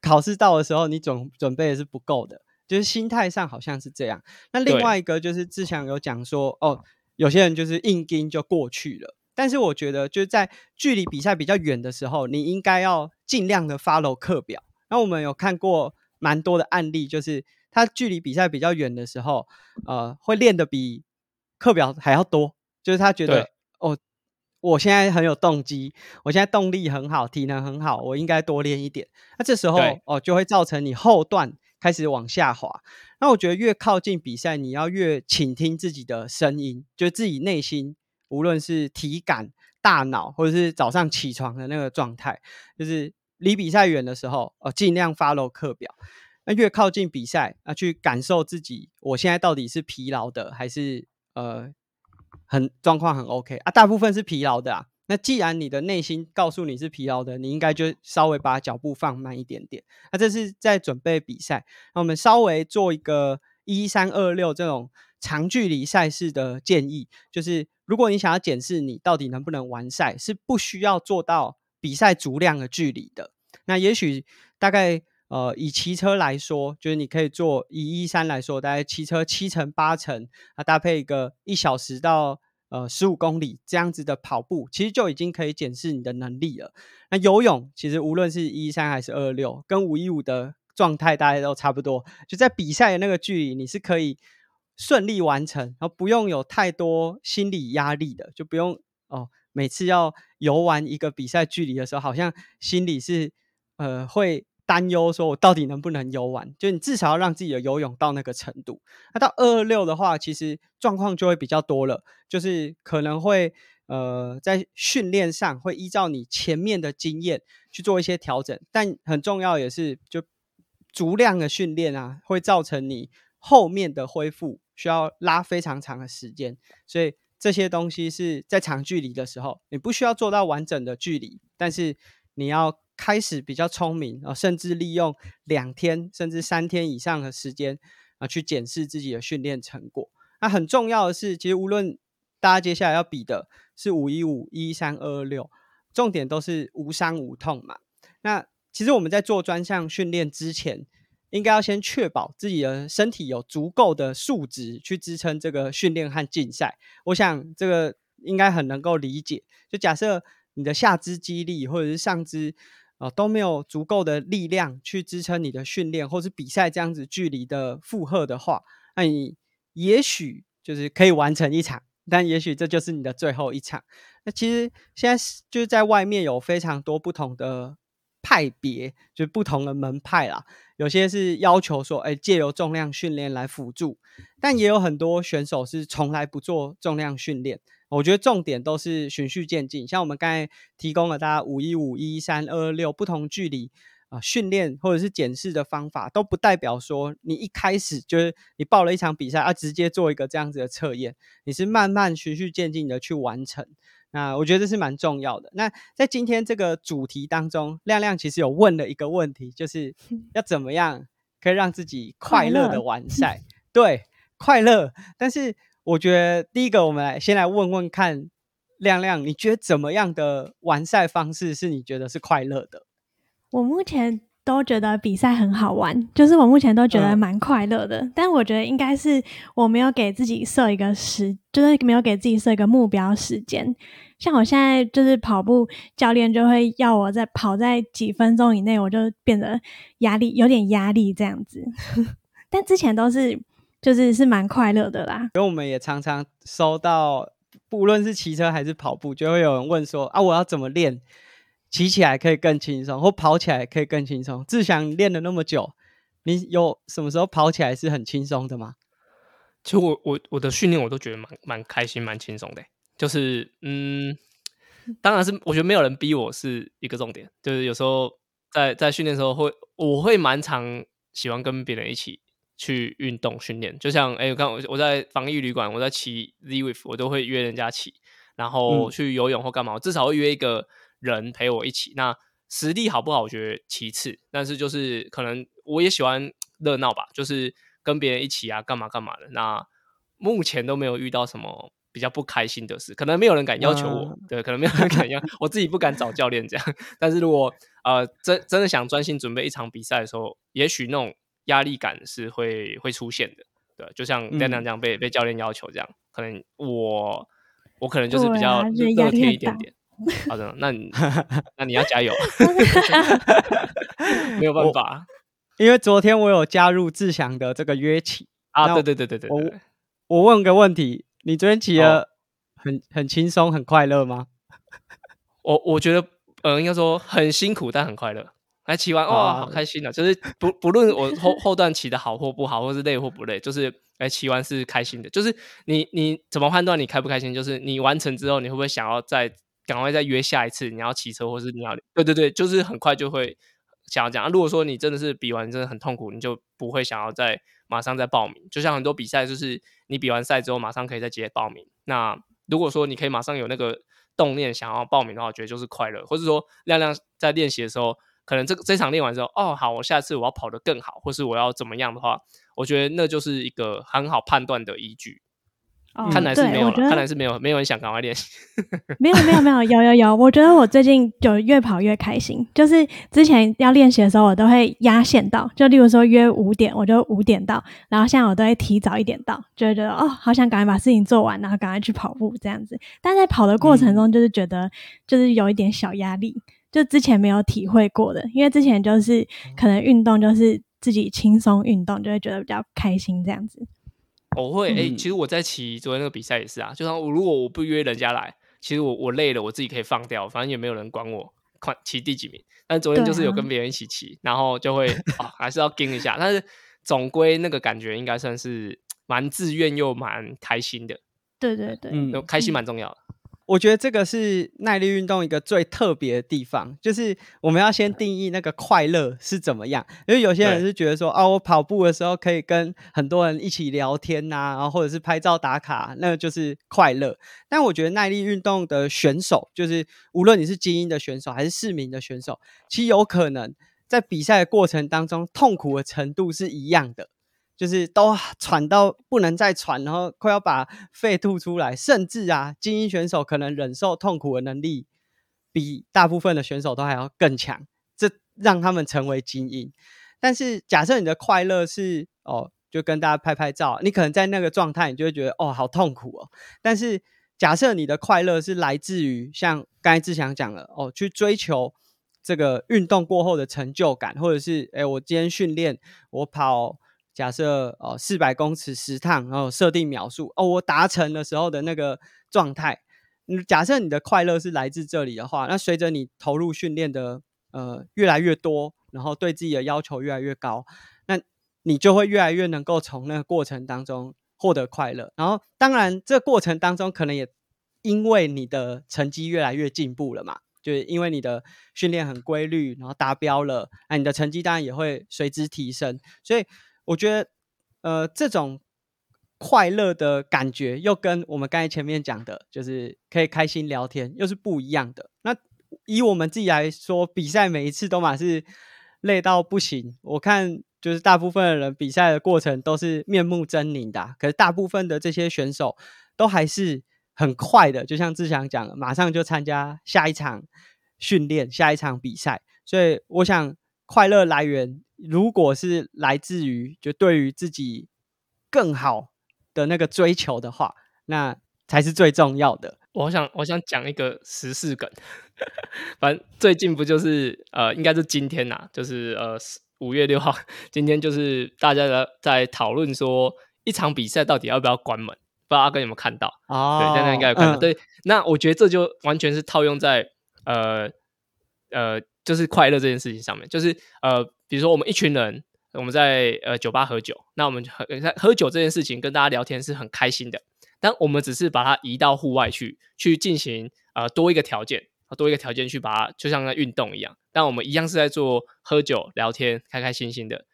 考试到的时候你准准备的是不够的，就是心态上好像是这样。那另外一个就是志强有讲说，哦，有些人就是硬盯就过去了。但是我觉得，就是在距离比赛比较远的时候，你应该要尽量的 follow 课表。那我们有看过蛮多的案例，就是他距离比赛比较远的时候，呃，会练的比课表还要多。就是他觉得，哦，我现在很有动机，我现在动力很好，体能很好，我应该多练一点。那这时候，哦，就会造成你后段开始往下滑。那我觉得越靠近比赛，你要越倾听自己的声音，就自己内心。无论是体感、大脑，或者是早上起床的那个状态，就是离比赛远的时候，呃，尽量 follow 课表。那越靠近比赛，啊，去感受自己，我现在到底是疲劳的，还是呃很状况很 OK 啊？大部分是疲劳的啊。那既然你的内心告诉你是疲劳的，你应该就稍微把脚步放慢一点点。那这是在准备比赛，那我们稍微做一个一三二六这种长距离赛事的建议，就是。如果你想要检视你到底能不能完赛，是不需要做到比赛足量的距离的。那也许大概呃以骑车来说，就是你可以做以一三来说，大概骑车七乘八乘啊，搭配一个一小时到呃十五公里这样子的跑步，其实就已经可以检视你的能力了。那游泳其实无论是一三还是二六，跟五一五的状态大家都差不多，就在比赛的那个距离，你是可以。顺利完成，然后不用有太多心理压力的，就不用哦。每次要游完一个比赛距离的时候，好像心里是呃会担忧，说我到底能不能游完？就你至少要让自己的游泳到那个程度。那到二二六的话，其实状况就会比较多了，就是可能会呃在训练上会依照你前面的经验去做一些调整，但很重要也是就足量的训练啊，会造成你。后面的恢复需要拉非常长的时间，所以这些东西是在长距离的时候，你不需要做到完整的距离，但是你要开始比较聪明啊，甚至利用两天甚至三天以上的时间啊，去检视自己的训练成果。那很重要的是，其实无论大家接下来要比的是五一五一三二二六，重点都是无伤无痛嘛。那其实我们在做专项训练之前。应该要先确保自己的身体有足够的素质去支撑这个训练和竞赛。我想这个应该很能够理解。就假设你的下肢肌力或者是上肢啊都没有足够的力量去支撑你的训练或是比赛这样子距离的负荷的话，那你也许就是可以完成一场，但也许这就是你的最后一场。那其实现在就是在外面有非常多不同的。派别就不同的门派啦，有些是要求说，哎，借由重量训练来辅助，但也有很多选手是从来不做重量训练。我觉得重点都是循序渐进。像我们刚才提供了大家五一五一三二六不同距离啊训练或者是检视的方法，都不代表说你一开始就是你报了一场比赛啊，直接做一个这样子的测验，你是慢慢循序渐进的去完成。那我觉得这是蛮重要的。那在今天这个主题当中，亮亮其实有问了一个问题，就是要怎么样可以让自己快乐的完赛？对，快乐。但是我觉得第一个，我们来先来问问看，亮亮，你觉得怎么样的完赛方式是你觉得是快乐的？我目前。都觉得比赛很好玩，就是我目前都觉得蛮快乐的。但我觉得应该是我没有给自己设一个时，就是没有给自己设一个目标时间。像我现在就是跑步，教练就会要我在跑在几分钟以内，我就变得压力有点压力这样子。[laughs] 但之前都是就是是蛮快乐的啦。因为我们也常常收到，不论是骑车还是跑步，就会有人问说啊，我要怎么练？骑起来可以更轻松，或跑起来可以更轻松。志祥练了那么久，你有什么时候跑起来是很轻松的吗？其实我我我的训练我都觉得蛮蛮开心、蛮轻松的。就是嗯，当然是我觉得没有人逼我是一个重点。就是有时候在在训练的时候会，我会蛮常喜欢跟别人一起去运动训练。就像哎，我看我我在防疫旅馆，我在骑 Z Wave，我都会约人家骑，然后去游泳或干嘛，我至少会约一个。人陪我一起，那实力好不好？我觉得其次，但是就是可能我也喜欢热闹吧，就是跟别人一起啊，干嘛干嘛的。那目前都没有遇到什么比较不开心的事，可能没有人敢要求我，对，可能没有人敢要，我自己不敢找教练这样。[laughs] 但是如果呃真真的想专心准备一场比赛的时候，也许那种压力感是会会出现的，对，就像亮亮这样被被教练要求这样，可能我我可能就是比较热天一点点。[laughs] 好的，那你 [laughs] 那你要加油，[laughs] 没有办法，因为昨天我有加入志祥的这个约骑啊，对对对对对，我我问个问题，你昨天骑的很很轻松很快乐吗？我我觉得呃，应该说很辛苦，但很快乐。来骑完哇，好开心啊！就是不不论我后后段骑的好或不好，或是累或不累，就是来骑完是开心的。就是你你怎么判断你开不开心？就是你完成之后，你会不会想要再？赶快再约下一次，你要骑车或是你要对对对，就是很快就会想要讲。如果说你真的是比完真的很痛苦，你就不会想要再马上再报名。就像很多比赛，就是你比完赛之后马上可以再直接报名。那如果说你可以马上有那个动念想要报名的话，我觉得就是快乐。或者说亮亮在练习的时候，可能这个这场练完之后，哦好，我下次我要跑得更好，或是我要怎么样的话，我觉得那就是一个很好判断的依据。看来是没有，看来是没有，没有人想赶快练习。[laughs] 没有，没有，没有，有有有。我觉得我最近就越跑越开心。就是之前要练习的时候，我都会压线到，就例如说约五点，我就五点到。然后现在我都会提早一点到，就会觉得哦，好想赶快把事情做完，然后赶快去跑步这样子。但在跑的过程中，就是觉得就是有一点小压力，就之前没有体会过的。因为之前就是可能运动就是自己轻松运动，就会觉得比较开心这样子。我会哎，其实我在骑昨天那个比赛也是啊，就像我如果我不约人家来，其实我我累了，我自己可以放掉，反正也没有人管我快骑第几名。但昨天就是有跟别人一起骑，然后就会啊，还是要盯一下。但是总归那个感觉应该算是 [tsk] 蛮自愿又蛮开心的。对对对，嗯，开心蛮重要的。我觉得这个是耐力运动一个最特别的地方，就是我们要先定义那个快乐是怎么样。因为有些人是觉得说，哦，我跑步的时候可以跟很多人一起聊天呐，然后或者是拍照打卡，那个就是快乐。但我觉得耐力运动的选手，就是无论你是精英的选手还是市民的选手，其实有可能在比赛的过程当中，痛苦的程度是一样的。就是都喘到不能再喘，然后快要把肺吐出来，甚至啊，精英选手可能忍受痛苦的能力比大部分的选手都还要更强，这让他们成为精英。但是假设你的快乐是哦，就跟大家拍拍照，你可能在那个状态，你就会觉得哦，好痛苦哦。但是假设你的快乐是来自于像刚才志强讲了哦，去追求这个运动过后的成就感，或者是哎，我今天训练我跑。假设哦，四百公尺十趟，然后设定秒数哦，我达成的时候的那个状态。嗯，假设你的快乐是来自这里的话，那随着你投入训练的呃越来越多，然后对自己的要求越来越高，那你就会越来越能够从那个过程当中获得快乐。然后，当然这过程当中可能也因为你的成绩越来越进步了嘛，就是因为你的训练很规律，然后达标了，那你的成绩当然也会随之提升。所以我觉得，呃，这种快乐的感觉又跟我们刚才前面讲的，就是可以开心聊天，又是不一样的。那以我们自己来说，比赛每一次都嘛是累到不行。我看就是大部分的人比赛的过程都是面目狰狞的，可是大部分的这些选手都还是很快的，就像志祥讲，马上就参加下一场训练、下一场比赛。所以我想，快乐来源如果是来自于就对于自己更好的那个追求的话，那才是最重要的。我想，我想讲一个时事梗。[laughs] 反正最近不就是呃，应该是今天呐，就是呃五月六号，[laughs] 今天就是大家在在讨论说一场比赛到底要不要关门？不知道阿哥有没有看到？哦，对，大家应该有看到。对，那我觉得这就完全是套用在呃呃，就是快乐这件事情上面。就是呃，比如说我们一群人，我们在呃酒吧喝酒，那我们喝在喝酒这件事情跟大家聊天是很开心的。但我们只是把它移到户外去，去进行呃多一个条件。多一个条件去把它，就像在运动一样，但我们一样是在做喝酒、聊天、开开心心的。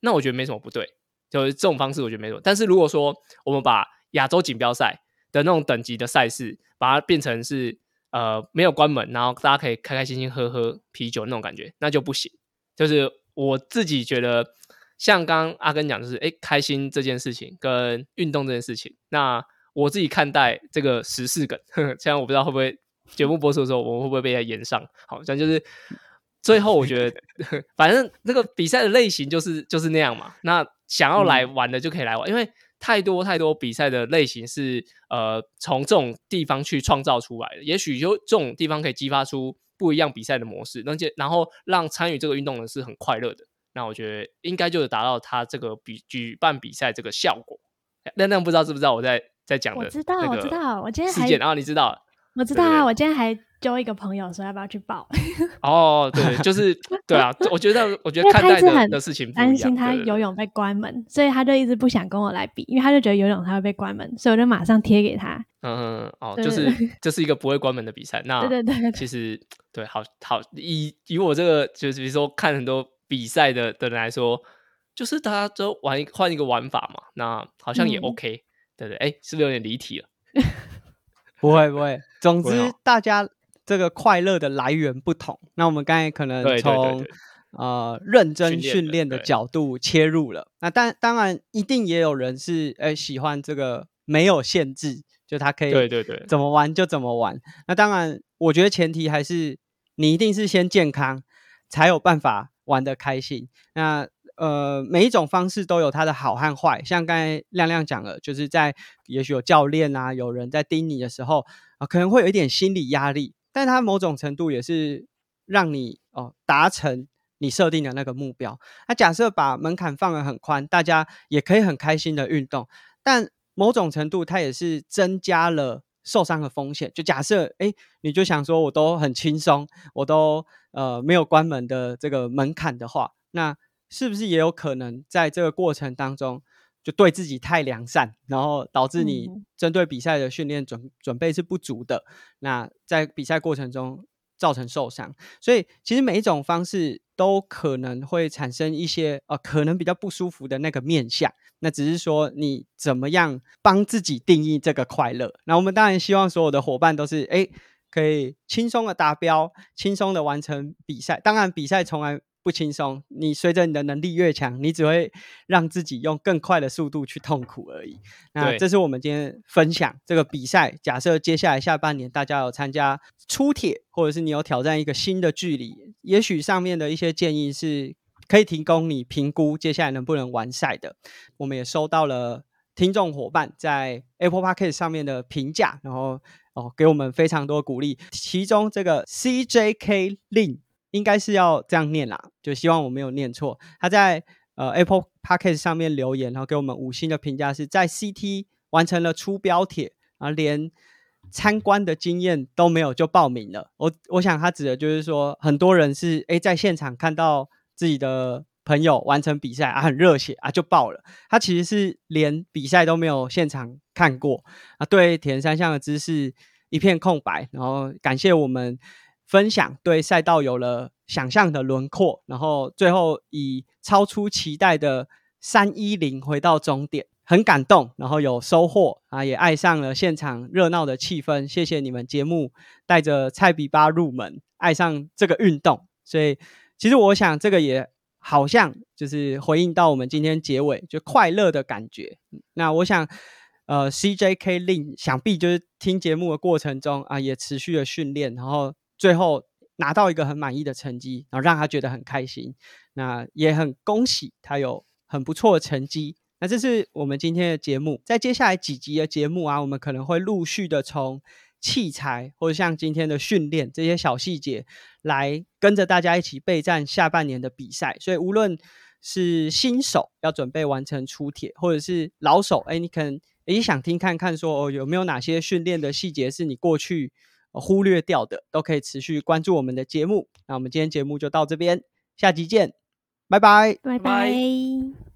那我觉得没什么不对，就是这种方式我觉得没什么。但是如果说我们把亚洲锦标赛的那种等级的赛事，把它变成是呃没有关门，然后大家可以开开心心喝喝啤酒那种感觉，那就不行。就是我自己觉得，像刚刚阿根讲，就是哎开心这件事情跟运动这件事情，那我自己看待这个时事梗，[laughs] 虽然我不知道会不会。节目播出的时候，我们会不会被他延上？好像就是最后，我觉得 [laughs] 反正那个比赛的类型就是就是那样嘛。那想要来玩的就可以来玩，因为太多太多比赛的类型是呃从这种地方去创造出来的。也许就这种地方可以激发出不一样比赛的模式，而且然后让参与这个运动的是很快乐的。那我觉得应该就是达到他这个比举办比赛这个效果。亮亮不知道知不知道我在在讲的？我知道，我知道，我今天事件，然后你知道。我知道啊，我今天还揪一个朋友说要不要去报。[laughs] 哦，对，就是 [laughs] 对啊，我觉得我觉得看待的的事情担心他游泳被关门，所以他就一直不想跟我来比，因为他就觉得游泳他会被关门，所以我就马上贴给他。嗯，哦，就是这是一个不会关门的比赛。那对对对，其实对，好好以以我这个就是比如说看很多比赛的的人来说，就是大家都玩换一个玩法嘛，那好像也 OK，对对？哎，是不是有点离题了？[laughs] 不会不会，总之大家这个快乐的来源不同。那我们刚才可能从呃认真训练的角度切入了。那当当然一定也有人是诶喜欢这个没有限制，就他可以对对对怎么玩就怎么玩。那当然，我觉得前提还是你一定是先健康，才有办法玩的开心。那呃，每一种方式都有它的好和坏。像刚才亮亮讲了，就是在也许有教练啊，有人在盯你的时候啊，可能会有一点心理压力，但它某种程度也是让你哦达成你设定的那个目标。那假设把门槛放得很宽，大家也可以很开心的运动，但某种程度它也是增加了受伤的风险。就假设哎，你就想说我都很轻松，我都呃没有关门的这个门槛的话，那。是不是也有可能在这个过程当中，就对自己太良善，然后导致你针对比赛的训练准准备是不足的？那在比赛过程中造成受伤。所以其实每一种方式都可能会产生一些呃可能比较不舒服的那个面相。那只是说你怎么样帮自己定义这个快乐。那我们当然希望所有的伙伴都是哎可以轻松的达标，轻松的完成比赛。当然比赛从来。不轻松，你随着你的能力越强，你只会让自己用更快的速度去痛苦而已。那这是我们今天分享这个比赛。假设接下来下半年大家有参加出铁，或者是你有挑战一个新的距离，也许上面的一些建议是可以提供你评估接下来能不能完赛的。我们也收到了听众伙伴在 Apple Podcast 上面的评价，然后哦给我们非常多鼓励。其中这个 CJK Lin。应该是要这样念啦，就希望我没有念错。他在呃 Apple Podcast 上面留言，然后给我们五星的评价是在 CT 完成了出标帖，然后连参观的经验都没有就报名了。我我想他指的就是说，很多人是诶在现场看到自己的朋友完成比赛啊，很热血啊就报了。他其实是连比赛都没有现场看过啊，对铁人三项的知识。一片空白。然后感谢我们分享，对赛道有了想象的轮廓，然后最后以超出期待的三一零回到终点。很感动，然后有收获啊，也爱上了现场热闹的气氛。谢谢你们节目带着菜比巴入门，爱上这个运动。所以其实我想，这个也好像就是回应到我们今天结尾就快乐的感觉。那我想，呃，CJK Lin 想必就是听节目的过程中啊，也持续的训练，然后最后拿到一个很满意的成绩，然后让他觉得很开心。那也很恭喜他有很不错的成绩。那这是我们今天的节目，在接下来几集的节目啊，我们可能会陆续的从器材或者像今天的训练这些小细节，来跟着大家一起备战下半年的比赛。所以无论是新手要准备完成出铁，或者是老手，哎，你可能也想听看看说哦，有没有哪些训练的细节是你过去忽略掉的，都可以持续关注我们的节目。那我们今天节目就到这边，下集见，拜拜，拜拜。